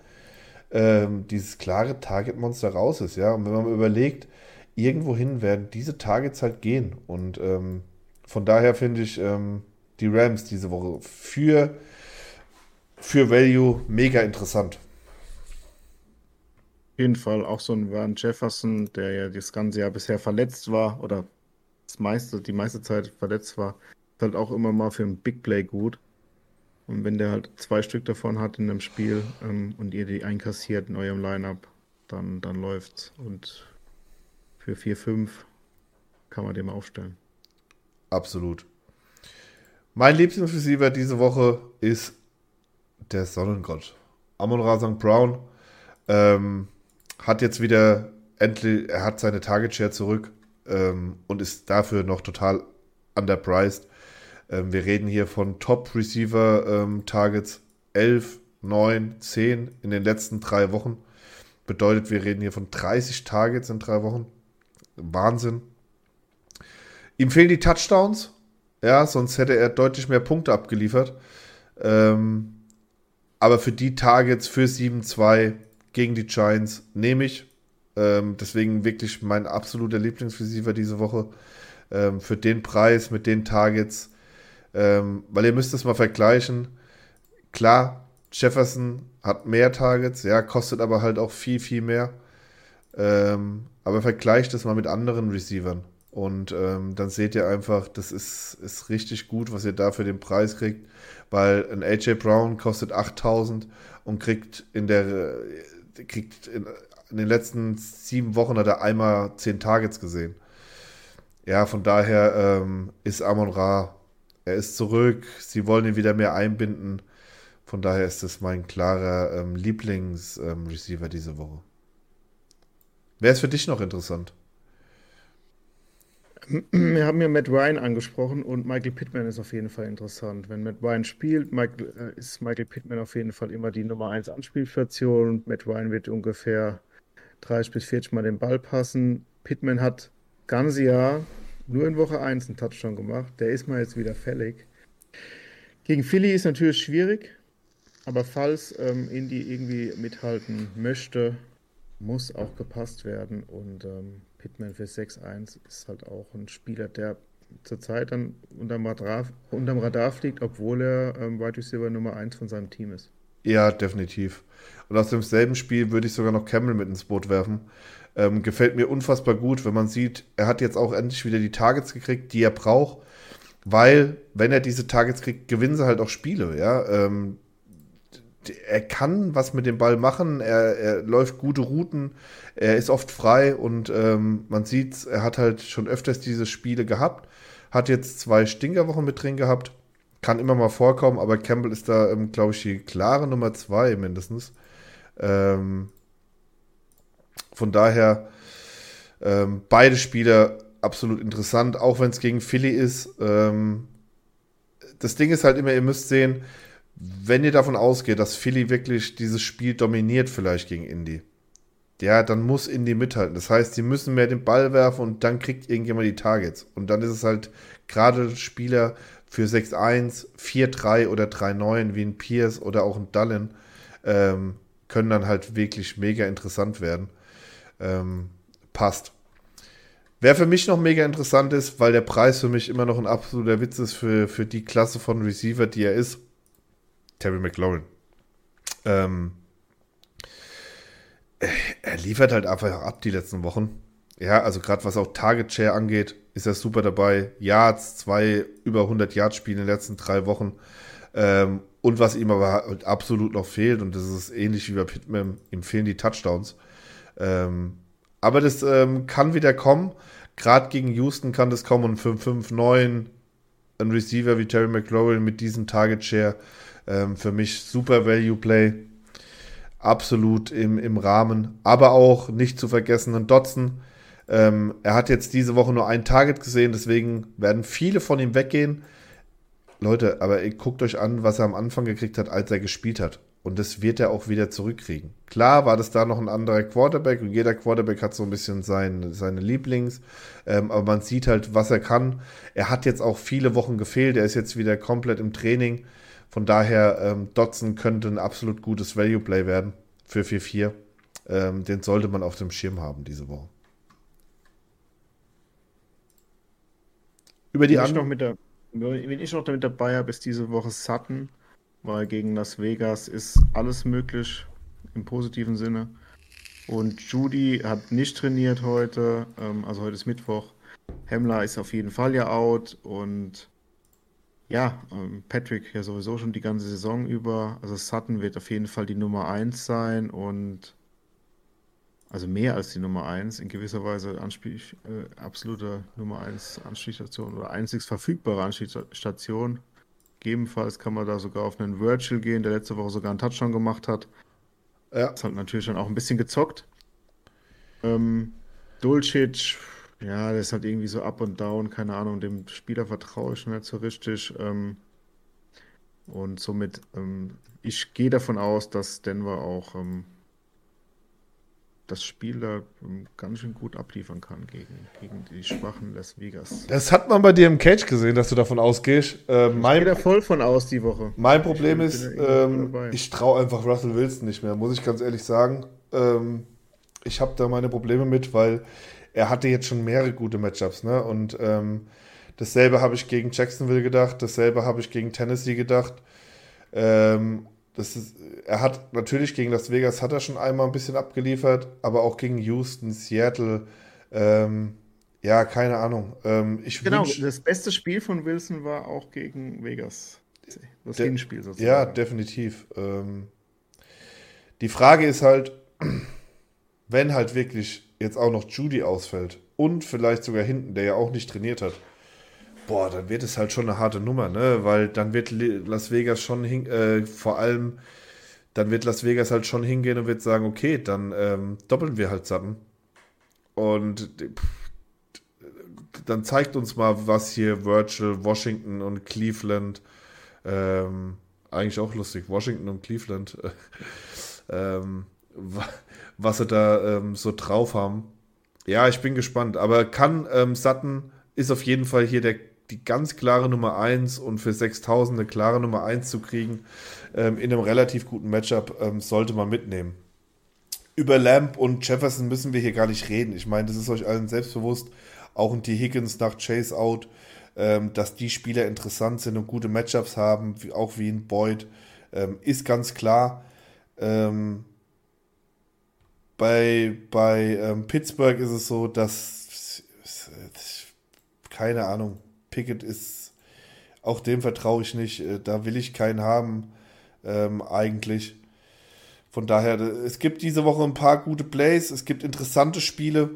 ähm, dieses klare Target-Monster raus ist, ja. Und wenn man überlegt, irgendwohin werden diese Targets halt gehen. Und ähm, von daher finde ich ähm, die Rams diese Woche für, für Value mega interessant. Auf jeden Fall auch so ein Van Jefferson, der ja das ganze Jahr bisher verletzt war oder das meiste, die meiste Zeit verletzt war, ist halt auch immer mal für ein Big Play gut. Und wenn der halt zwei Stück davon hat in einem Spiel ähm, und ihr die einkassiert in eurem Lineup, dann, dann läuft's. Und für 4, 5 kann man den mal aufstellen. Absolut. Mein Lieblingsreceiver diese Woche ist der Sonnengott. Amon Rasang Brown ähm, hat jetzt wieder endlich, er hat seine Target Share zurück ähm, und ist dafür noch total underpriced. Ähm, wir reden hier von Top Receiver ähm, Targets 11, 9, 10 in den letzten drei Wochen. Bedeutet, wir reden hier von 30 Targets in drei Wochen. Wahnsinn. Ihm fehlen die Touchdowns. Ja, sonst hätte er deutlich mehr Punkte abgeliefert. Ähm, aber für die Targets für 7-2 gegen die Giants nehme ich. Ähm, deswegen wirklich mein absoluter Lieblingsreceiver diese Woche. Ähm, für den Preis mit den Targets. Ähm, weil ihr müsst es mal vergleichen. Klar, Jefferson hat mehr Targets, ja, kostet aber halt auch viel, viel mehr. Ähm, aber vergleicht das mal mit anderen Receivern. Und ähm, dann seht ihr einfach, das ist, ist richtig gut, was ihr da für den Preis kriegt, weil ein AJ Brown kostet 8000 und kriegt in der kriegt in, in, den letzten sieben Wochen hat er einmal zehn Targets gesehen. Ja, von daher ähm, ist Amon Ra, er ist zurück, sie wollen ihn wieder mehr einbinden. Von daher ist das mein klarer ähm, Lieblingsreceiver ähm, diese Woche. Wer ist für dich noch interessant? Wir haben ja Matt Ryan angesprochen und Michael Pittman ist auf jeden Fall interessant. Wenn Matt Ryan spielt, Michael, äh, ist Michael Pittman auf jeden Fall immer die Nummer 1 Anspielstation. Matt Ryan wird ungefähr 30 bis 40 Mal den Ball passen. Pittman hat ganze Jahr nur in Woche 1 einen Touchdown gemacht. Der ist mal jetzt wieder fällig. Gegen Philly ist natürlich schwierig, aber falls ähm, Indy irgendwie mithalten möchte, muss auch gepasst werden. Und ähm, Pittman für 6-1 ist halt auch ein Spieler, der zurzeit dann unterm Radar, unterm Radar fliegt, obwohl er ähm, Wide Receiver Nummer 1 von seinem Team ist. Ja, definitiv. Und aus demselben Spiel würde ich sogar noch Cameron mit ins Boot werfen. Ähm, gefällt mir unfassbar gut, wenn man sieht, er hat jetzt auch endlich wieder die Targets gekriegt, die er braucht, weil, wenn er diese Targets kriegt, gewinnen sie halt auch Spiele, ja. Ähm, er kann was mit dem Ball machen, er, er läuft gute Routen, er ist oft frei und ähm, man sieht, er hat halt schon öfters diese Spiele gehabt, hat jetzt zwei Stinkerwochen mit drin gehabt, kann immer mal vorkommen, aber Campbell ist da, ähm, glaube ich, die klare Nummer zwei mindestens. Ähm, von daher ähm, beide Spieler absolut interessant, auch wenn es gegen Philly ist. Ähm, das Ding ist halt immer, ihr müsst sehen, wenn ihr davon ausgeht, dass Philly wirklich dieses Spiel dominiert, vielleicht gegen Indy, ja, dann muss Indy mithalten. Das heißt, sie müssen mehr den Ball werfen und dann kriegt irgendjemand die Targets. Und dann ist es halt gerade Spieler für 6-1, 4-3 oder 3-9 wie ein Pierce oder auch ein Dallin ähm, können dann halt wirklich mega interessant werden. Ähm, passt. Wer für mich noch mega interessant ist, weil der Preis für mich immer noch ein absoluter Witz ist für, für die Klasse von Receiver, die er ist, Terry McLaurin. Ähm, er liefert halt einfach ab die letzten Wochen. Ja, also gerade was auch Target Share angeht, ist er super dabei. Yards, zwei über 100 Yards Spiele in den letzten drei Wochen. Ähm, und was ihm aber halt absolut noch fehlt, und das ist ähnlich wie bei Pittman, ihm fehlen die Touchdowns. Ähm, aber das ähm, kann wieder kommen. Gerade gegen Houston kann das kommen und 5-5-9 ein Receiver wie Terry McLaurin mit diesem Target Share ähm, für mich super Value Play. Absolut im, im Rahmen. Aber auch nicht zu vergessen ein Dotson. Ähm, er hat jetzt diese Woche nur ein Target gesehen, deswegen werden viele von ihm weggehen. Leute, aber ihr guckt euch an, was er am Anfang gekriegt hat, als er gespielt hat. Und das wird er auch wieder zurückkriegen. Klar war das da noch ein anderer Quarterback und jeder Quarterback hat so ein bisschen sein, seine Lieblings. Ähm, aber man sieht halt, was er kann. Er hat jetzt auch viele Wochen gefehlt. Er ist jetzt wieder komplett im Training. Von daher, ähm, Dotson könnte ein absolut gutes Value Play werden für 4-4. Ähm, den sollte man auf dem Schirm haben diese Woche. Über die anderen. Wenn ich noch mit dabei habe, ist diese Woche Sutton weil gegen Las Vegas ist alles möglich im positiven Sinne. Und Judy hat nicht trainiert heute, ähm, also heute ist Mittwoch. Hemmler ist auf jeden Fall ja out und ja, ähm, Patrick ja sowieso schon die ganze Saison über. Also Sutton wird auf jeden Fall die Nummer 1 sein und also mehr als die Nummer 1, in gewisser Weise Anspiel, äh, absolute Nummer 1 Anstiegsstation oder einzig verfügbare Anstiegsstation. Gegebenenfalls kann man da sogar auf einen Virtual gehen, der letzte Woche sogar einen Touchdown gemacht hat. Ja. Das hat natürlich dann auch ein bisschen gezockt. Ähm, Dulcic, ja, der ist halt irgendwie so up und down, keine Ahnung, dem Spieler vertraue ich nicht so richtig. Ähm, und somit, ähm, ich gehe davon aus, dass Denver auch ähm, das Spiel da ähm, ganz schön gut abliefern kann gegen, gegen die schwachen Las Vegas. Das hat man bei dir im Cage gesehen, dass du davon ausgehst. Äh, mein, ich gehe da voll von aus die Woche. Mein Problem ich ist, ähm, ich traue einfach Russell Wilson nicht mehr, muss ich ganz ehrlich sagen. Ähm, ich habe da meine Probleme mit, weil er hatte jetzt schon mehrere gute Matchups. Ne? Und ähm, dasselbe habe ich gegen Jacksonville gedacht, dasselbe habe ich gegen Tennessee gedacht. Ähm, das ist, er hat natürlich gegen Las Vegas hat er schon einmal ein bisschen abgeliefert, aber auch gegen Houston, Seattle, ähm, ja, keine Ahnung. Ähm, ich genau, wünsch, das beste Spiel von Wilson war auch gegen Vegas. Das de Hinspiel sozusagen. Ja, definitiv. Ähm, die Frage ist halt, wenn halt wirklich jetzt auch noch Judy ausfällt und vielleicht sogar hinten, der ja auch nicht trainiert hat, boah, dann wird es halt schon eine harte Nummer, ne? Weil dann wird Las Vegas schon hin, äh, vor allem, dann wird Las Vegas halt schon hingehen und wird sagen, okay, dann ähm, doppeln wir halt Sutton. Und pff, dann zeigt uns mal, was hier Virtual, Washington und Cleveland, ähm, eigentlich auch lustig, Washington und Cleveland, ähm, was sie da ähm, so drauf haben. Ja, ich bin gespannt. Aber kann ähm, Sutton ist auf jeden Fall hier der die ganz klare Nummer 1 und für 6000 eine klare Nummer 1 zu kriegen, ähm, in einem relativ guten Matchup, ähm, sollte man mitnehmen. Über Lamb und Jefferson müssen wir hier gar nicht reden. Ich meine, das ist euch allen selbstbewusst. Auch ein T. Higgins nach Chase Out, ähm, dass die Spieler interessant sind und gute Matchups haben, wie, auch wie ein Boyd, ähm, ist ganz klar. Ähm, bei bei ähm, Pittsburgh ist es so, dass keine Ahnung, Pickett ist, auch dem vertraue ich nicht. Äh, da will ich keinen haben, ähm, eigentlich. Von daher, es gibt diese Woche ein paar gute Plays, es gibt interessante Spiele.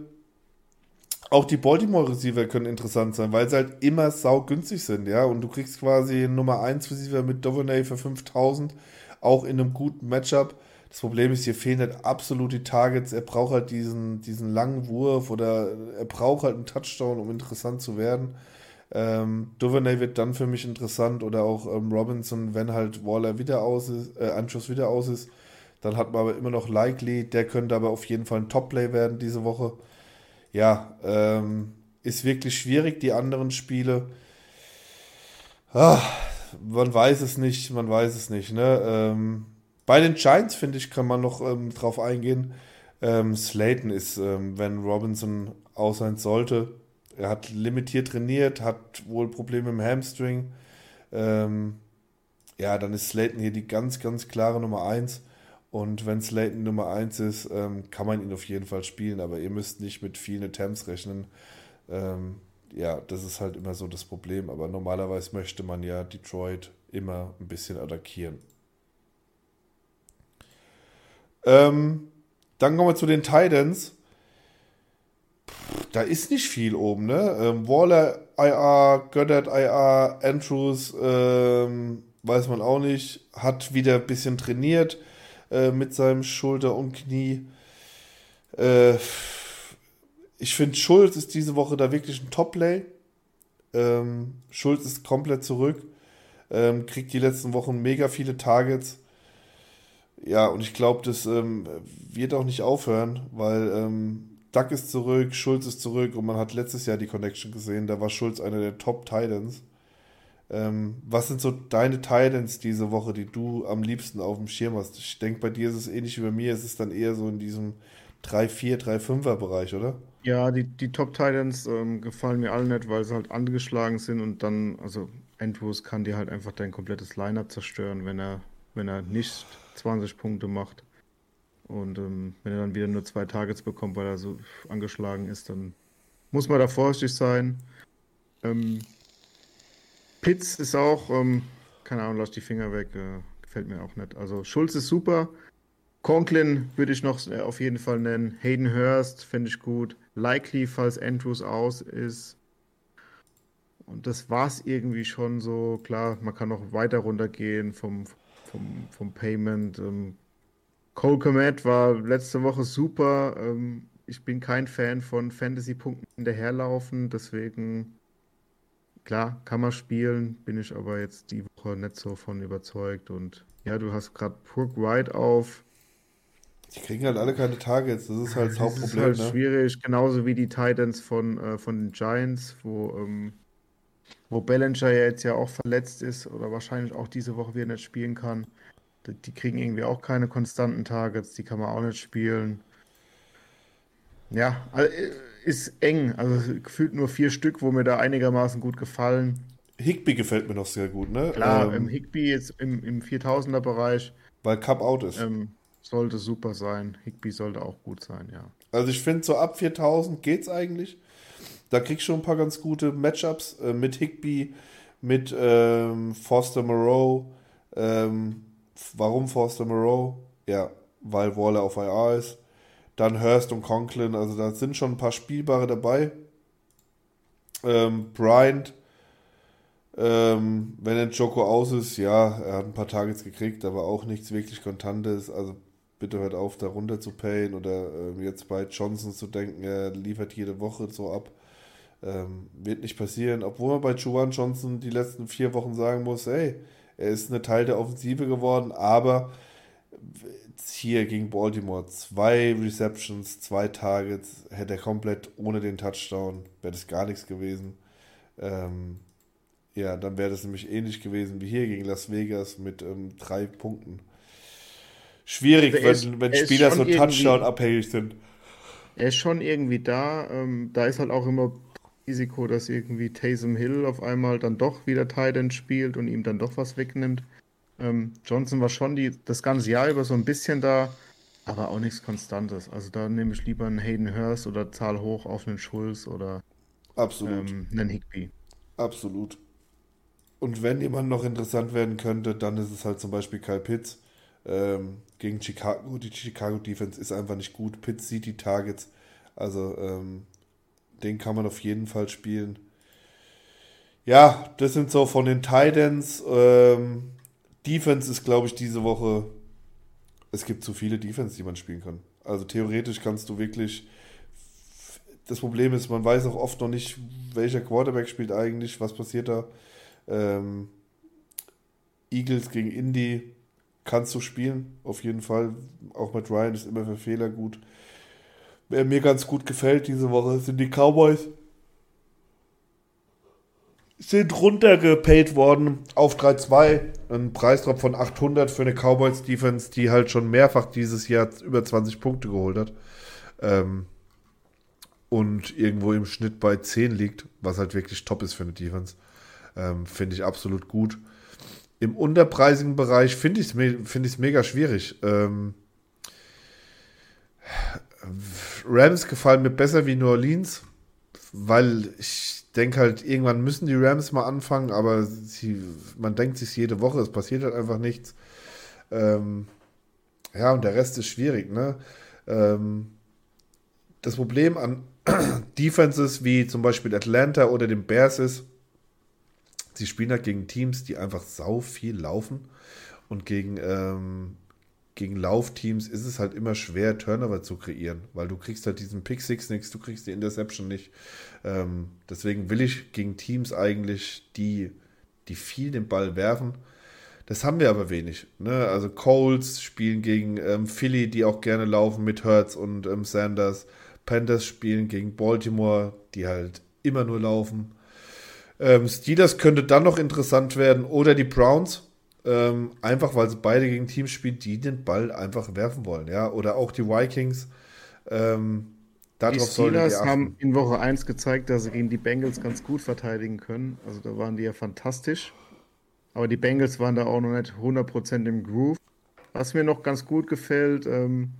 auch die Baltimore Receiver können interessant sein, weil sie halt immer saugünstig sind, ja. Und du kriegst quasi Nummer 1 Receiver mit Dovernay für 5000, auch in einem guten Matchup. Das Problem ist, hier fehlen halt absolut die Targets. Er braucht halt diesen, diesen langen Wurf oder er braucht halt einen Touchdown, um interessant zu werden. Ähm, Duvernay wird dann für mich interessant oder auch ähm, Robinson, wenn halt Waller wieder aus ist, äh, Anschluss wieder aus ist. Dann hat man aber immer noch Likely, der könnte aber auf jeden Fall ein Top-Play werden diese Woche. Ja, ähm, ist wirklich schwierig, die anderen Spiele. Ah, man weiß es nicht, man weiß es nicht. Ne? Ähm, bei den Giants, finde ich, kann man noch ähm, drauf eingehen. Ähm, Slayton ist, ähm, wenn Robinson aus sein sollte, er hat limitiert trainiert, hat wohl Probleme im Hamstring. Ähm, ja, dann ist Slayton hier die ganz, ganz klare Nummer 1. Und wenn Slayton Nummer 1 ist, ähm, kann man ihn auf jeden Fall spielen, aber ihr müsst nicht mit vielen Attempts rechnen. Ähm, ja, das ist halt immer so das Problem. Aber normalerweise möchte man ja Detroit immer ein bisschen attackieren. Ähm, dann kommen wir zu den Titans. Da ist nicht viel oben, ne? Ähm, Waller IR, Goddard IR, Andrews, ähm, weiß man auch nicht, hat wieder ein bisschen trainiert äh, mit seinem Schulter und Knie. Äh, ich finde, Schulz ist diese Woche da wirklich ein Top-Play. Ähm, Schulz ist komplett zurück, ähm, kriegt die letzten Wochen mega viele Targets. Ja, und ich glaube, das ähm, wird auch nicht aufhören, weil ähm, Duck ist zurück, Schulz ist zurück und man hat letztes Jahr die Connection gesehen, da war Schulz einer der Top-Titans. Ähm, was sind so deine Titans diese Woche, die du am liebsten auf dem Schirm hast? Ich denke, bei dir ist es ähnlich wie bei mir, es ist dann eher so in diesem 3-4, 3-5er Bereich, oder? Ja, die, die Top-Titans ähm, gefallen mir alle nicht, weil sie halt angeschlagen sind und dann, also Andrews kann dir halt einfach dein komplettes Lineup zerstören, wenn er, wenn er nicht 20 Punkte macht. Und ähm, wenn er dann wieder nur zwei Targets bekommt, weil er so angeschlagen ist, dann muss man da vorsichtig sein. Ähm, Pitts ist auch, ähm, keine Ahnung, lass die Finger weg, äh, gefällt mir auch nicht. Also Schulz ist super. Conklin würde ich noch äh, auf jeden Fall nennen. Hayden Hurst finde ich gut. Likely, falls Andrews aus ist. Und das war es irgendwie schon so. Klar, man kann noch weiter runtergehen vom, vom, vom Payment. Ähm, Cole Komet war letzte Woche super. Ähm, ich bin kein Fan von Fantasy-Punkten hinterherlaufen, deswegen, klar, kann man spielen, bin ich aber jetzt die Woche nicht so von überzeugt. Und ja, du hast gerade Brook White auf. Die kriegen halt alle keine Targets, das ist halt das, das Hauptproblem. Das ist halt ne? schwierig, genauso wie die Titans von, äh, von den Giants, wo, ähm, wo Bellinger ja jetzt ja auch verletzt ist oder wahrscheinlich auch diese Woche wieder nicht spielen kann. Die kriegen irgendwie auch keine konstanten Targets, die kann man auch nicht spielen. Ja, also, äh, ist eng. Also gefühlt nur vier Stück, wo mir da einigermaßen gut gefallen. Higby gefällt mir noch sehr gut, ne? Klar, ähm, im Higby jetzt im, im 4000er Bereich. Weil Cup out ist. Ähm, sollte super sein. Higby sollte auch gut sein, ja. Also ich finde, so ab 4000 geht's eigentlich. Da kriegst du schon ein paar ganz gute Matchups äh, mit Higby, mit ähm, Foster Moreau, ähm, Warum Forster Moreau? Ja, weil Waller auf IR ist. Dann Hurst und Conklin, also da sind schon ein paar Spielbare dabei. Ähm, Bryant, ähm, wenn ein Joko aus ist, ja, er hat ein paar Targets gekriegt, aber auch nichts wirklich Kontantes. Also bitte hört auf, da runter zu payen oder ähm, jetzt bei Johnson zu denken, er liefert jede Woche so ab. Ähm, wird nicht passieren, obwohl man bei Juwan Johnson die letzten vier Wochen sagen muss, ey, er ist eine Teil der Offensive geworden, aber hier gegen Baltimore zwei Receptions, zwei Targets, hätte er komplett ohne den Touchdown, wäre das gar nichts gewesen. Ähm, ja, dann wäre das nämlich ähnlich gewesen wie hier gegen Las Vegas mit ähm, drei Punkten. Schwierig, also wenn, wenn Spieler so Touchdown-abhängig sind. Er ist schon irgendwie da. Ähm, da ist halt auch immer Risiko, dass irgendwie Taysom Hill auf einmal dann doch wieder Titan spielt und ihm dann doch was wegnimmt. Ähm, Johnson war schon die, das ganze Jahr über so ein bisschen da, aber auch nichts Konstantes. Also da nehme ich lieber einen Hayden Hurst oder Zahl hoch auf einen Schulz oder Absolut. Ähm, einen Higby. Absolut. Und wenn jemand noch interessant werden könnte, dann ist es halt zum Beispiel Kyle Pitts ähm, gegen Chicago. Die Chicago Defense ist einfach nicht gut. Pitts sieht die Targets. Also ähm, den kann man auf jeden Fall spielen. Ja, das sind so von den Titans. Ähm, Defense ist, glaube ich, diese Woche. Es gibt zu viele Defense, die man spielen kann. Also theoretisch kannst du wirklich. Das Problem ist, man weiß auch oft noch nicht, welcher Quarterback spielt eigentlich, was passiert da. Ähm, Eagles gegen Indy kannst du spielen, auf jeden Fall. Auch mit Ryan ist immer für Fehler gut. Wer mir ganz gut gefällt diese Woche sind die Cowboys sind runtergepaid worden auf 3-2. Ein Preisdrop von 800 für eine Cowboys-Defense, die halt schon mehrfach dieses Jahr über 20 Punkte geholt hat. Ähm, und irgendwo im Schnitt bei 10 liegt, was halt wirklich top ist für eine Defense. Ähm, finde ich absolut gut. Im unterpreisigen Bereich finde ich es find mega schwierig. Ähm, Rams gefallen mir besser wie New Orleans, weil ich denke halt, irgendwann müssen die Rams mal anfangen, aber sie, man denkt sich jede Woche, es passiert halt einfach nichts. Ähm, ja, und der Rest ist schwierig, ne? Ähm, das Problem an Defenses wie zum Beispiel Atlanta oder den Bears ist, sie spielen halt gegen Teams, die einfach sau viel laufen und gegen ähm, gegen Laufteams ist es halt immer schwer, Turnover zu kreieren, weil du kriegst halt diesen Pick Six nichts, du kriegst die Interception nicht. Ähm, deswegen will ich gegen Teams eigentlich, die, die viel den Ball werfen. Das haben wir aber wenig. Ne? Also Coles spielen gegen ähm, Philly, die auch gerne laufen mit Hurts und ähm, Sanders. Panthers spielen gegen Baltimore, die halt immer nur laufen. Ähm, Steelers könnte dann noch interessant werden oder die Browns ähm, einfach weil sie beide gegen Teams spielen, die den Ball einfach werfen wollen. Ja? Oder auch die Vikings. Ähm, die Steelers haben in Woche 1 gezeigt, dass sie gegen die Bengals ganz gut verteidigen können. Also da waren die ja fantastisch. Aber die Bengals waren da auch noch nicht 100% im Groove. Was mir noch ganz gut gefällt, ähm,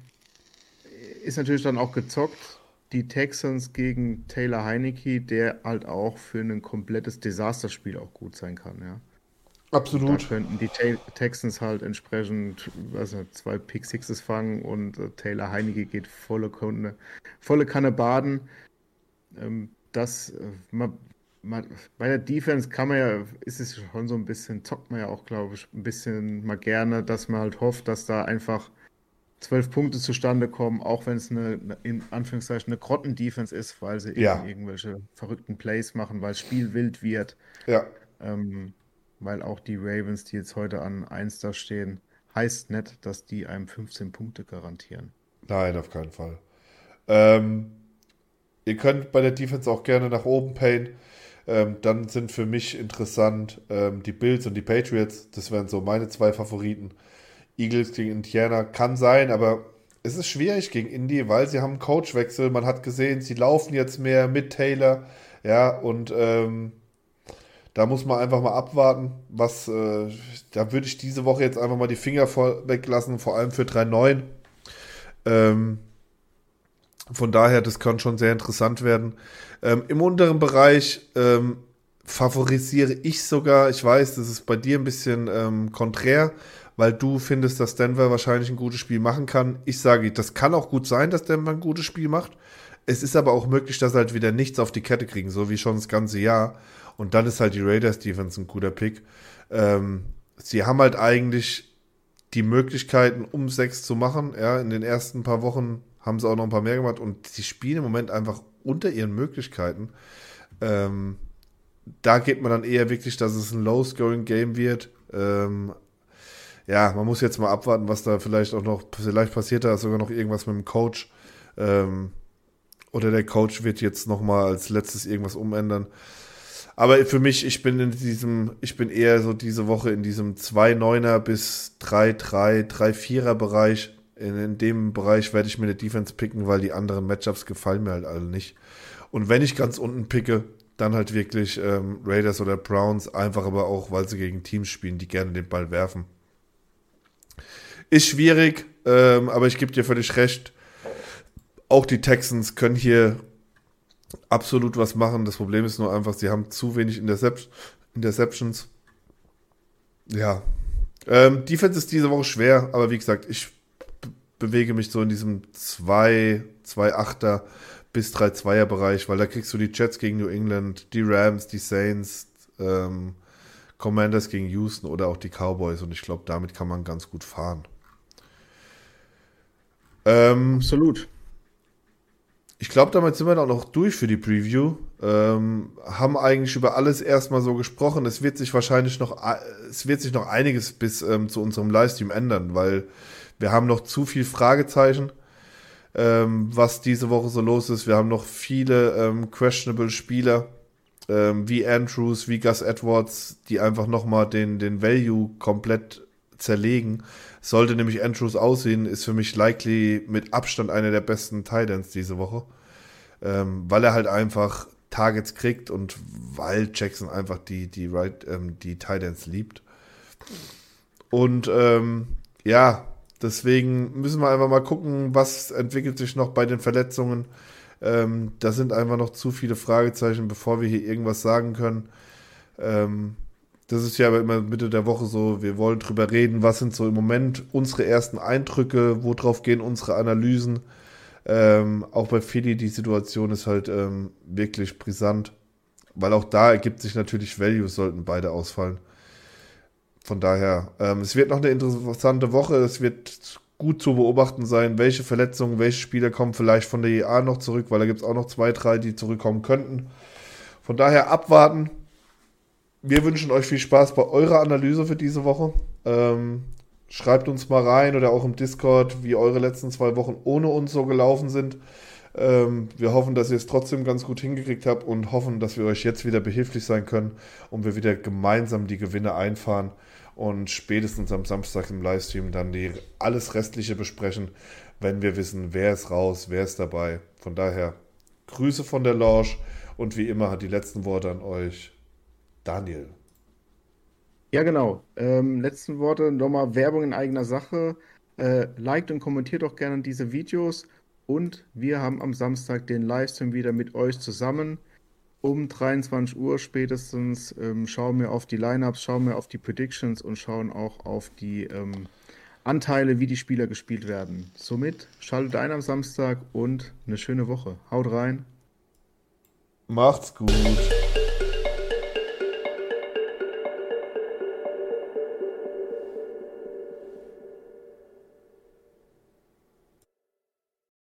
ist natürlich dann auch gezockt. Die Texans gegen Taylor Heinecke, der halt auch für ein komplettes Desasterspiel auch gut sein kann. Ja. Absolut. Da könnten die Texans halt entsprechend also zwei Pick Sixes fangen und äh, Taylor Heinecke geht volle Kanne, volle Kanne baden. Ähm, das, äh, man, man, bei der Defense kann man ja, ist es schon so ein bisschen, zockt man ja auch, glaube ich, ein bisschen mal gerne, dass man halt hofft, dass da einfach zwölf Punkte zustande kommen, auch wenn es eine, in Anführungszeichen, eine Grotten-Defense ist, weil sie ja. irgendwelche verrückten Plays machen, weil das Spiel wild wird. Ja. Ähm, weil auch die Ravens, die jetzt heute an 1 da stehen, heißt nicht, dass die einem 15 Punkte garantieren. Nein, auf keinen Fall. Ähm, ihr könnt bei der Defense auch gerne nach oben payen. Ähm, dann sind für mich interessant ähm, die Bills und die Patriots. Das wären so meine zwei Favoriten. Eagles gegen Indiana kann sein, aber es ist schwierig gegen Indy, weil sie haben einen Coachwechsel. Man hat gesehen, sie laufen jetzt mehr mit Taylor. Ja, und ähm, da muss man einfach mal abwarten, was, äh, da würde ich diese Woche jetzt einfach mal die Finger weglassen, vor allem für 3-9. Ähm, von daher, das kann schon sehr interessant werden. Ähm, Im unteren Bereich ähm, favorisiere ich sogar, ich weiß, das ist bei dir ein bisschen ähm, konträr, weil du findest, dass Denver wahrscheinlich ein gutes Spiel machen kann. Ich sage, das kann auch gut sein, dass Denver ein gutes Spiel macht. Es ist aber auch möglich, dass sie halt wieder nichts auf die Kette kriegen, so wie schon das ganze Jahr. Und dann ist halt die Raiders Defense ein guter Pick. Ähm, sie haben halt eigentlich die Möglichkeiten, um sechs zu machen. Ja, in den ersten paar Wochen haben sie auch noch ein paar mehr gemacht und sie spielen im Moment einfach unter ihren Möglichkeiten. Ähm, da geht man dann eher wirklich, dass es ein Low-Scoring-Game wird. Ähm, ja, man muss jetzt mal abwarten, was da vielleicht auch noch, vielleicht passiert da sogar noch irgendwas mit dem Coach. Ähm, oder der Coach wird jetzt nochmal als letztes irgendwas umändern. Aber für mich, ich bin in diesem, ich bin eher so diese Woche in diesem 2-9er bis 3-3, 3-4er Bereich. In, in, dem Bereich werde ich mir eine Defense picken, weil die anderen Matchups gefallen mir halt alle nicht. Und wenn ich ganz unten picke, dann halt wirklich ähm, Raiders oder Browns, einfach aber auch, weil sie gegen Teams spielen, die gerne den Ball werfen. Ist schwierig, ähm, aber ich gebe dir völlig recht. Auch die Texans können hier absolut was machen. Das Problem ist nur einfach, sie haben zu wenig Intercep Interceptions. Ja. Ähm, Defense ist diese Woche schwer, aber wie gesagt, ich bewege mich so in diesem 2, 2-8er bis 3-2er-Bereich, weil da kriegst du die Jets gegen New England, die Rams, die Saints, ähm, Commanders gegen Houston oder auch die Cowboys und ich glaube, damit kann man ganz gut fahren. Ähm, Absolut. Ich glaube, damit sind wir dann auch noch durch für die Preview. Ähm, haben eigentlich über alles erstmal so gesprochen. Es wird sich wahrscheinlich noch, es wird sich noch einiges bis ähm, zu unserem Livestream ändern, weil wir haben noch zu viel Fragezeichen, ähm, was diese Woche so los ist. Wir haben noch viele ähm, questionable Spieler, ähm, wie Andrews, wie Gus Edwards, die einfach nochmal den, den Value komplett zerlegen. Sollte nämlich Andrews aussehen, ist für mich likely mit Abstand einer der besten Titans diese Woche. Ähm, weil er halt einfach Targets kriegt und weil Jackson einfach die, die, right, ähm, die Titans liebt. Und ähm, ja, deswegen müssen wir einfach mal gucken, was entwickelt sich noch bei den Verletzungen. Ähm, da sind einfach noch zu viele Fragezeichen, bevor wir hier irgendwas sagen können. Ähm, das ist ja immer Mitte der Woche so, wir wollen drüber reden, was sind so im Moment unsere ersten Eindrücke, worauf gehen unsere Analysen. Ähm, auch bei Philly, die Situation ist halt ähm, wirklich brisant, weil auch da ergibt sich natürlich Value, sollten beide ausfallen. Von daher, ähm, es wird noch eine interessante Woche, es wird gut zu beobachten sein, welche Verletzungen, welche Spieler kommen vielleicht von der EA noch zurück, weil da gibt es auch noch zwei, drei, die zurückkommen könnten. Von daher abwarten, wir wünschen euch viel Spaß bei eurer Analyse für diese Woche. Ähm, schreibt uns mal rein oder auch im Discord, wie eure letzten zwei Wochen ohne uns so gelaufen sind. Ähm, wir hoffen, dass ihr es trotzdem ganz gut hingekriegt habt und hoffen, dass wir euch jetzt wieder behilflich sein können und wir wieder gemeinsam die Gewinne einfahren und spätestens am Samstag im Livestream dann die alles Restliche besprechen, wenn wir wissen, wer ist raus, wer ist dabei. Von daher Grüße von der Lounge und wie immer hat die letzten Worte an euch Daniel. Ja, genau. Ähm, letzten Worte nochmal Werbung in eigener Sache. Äh, liked und kommentiert auch gerne diese Videos. Und wir haben am Samstag den Livestream wieder mit euch zusammen. Um 23 Uhr spätestens ähm, schauen wir auf die Lineups, schauen wir auf die Predictions und schauen auch auf die ähm, Anteile, wie die Spieler gespielt werden. Somit schaltet ein am Samstag und eine schöne Woche. Haut rein. Macht's gut.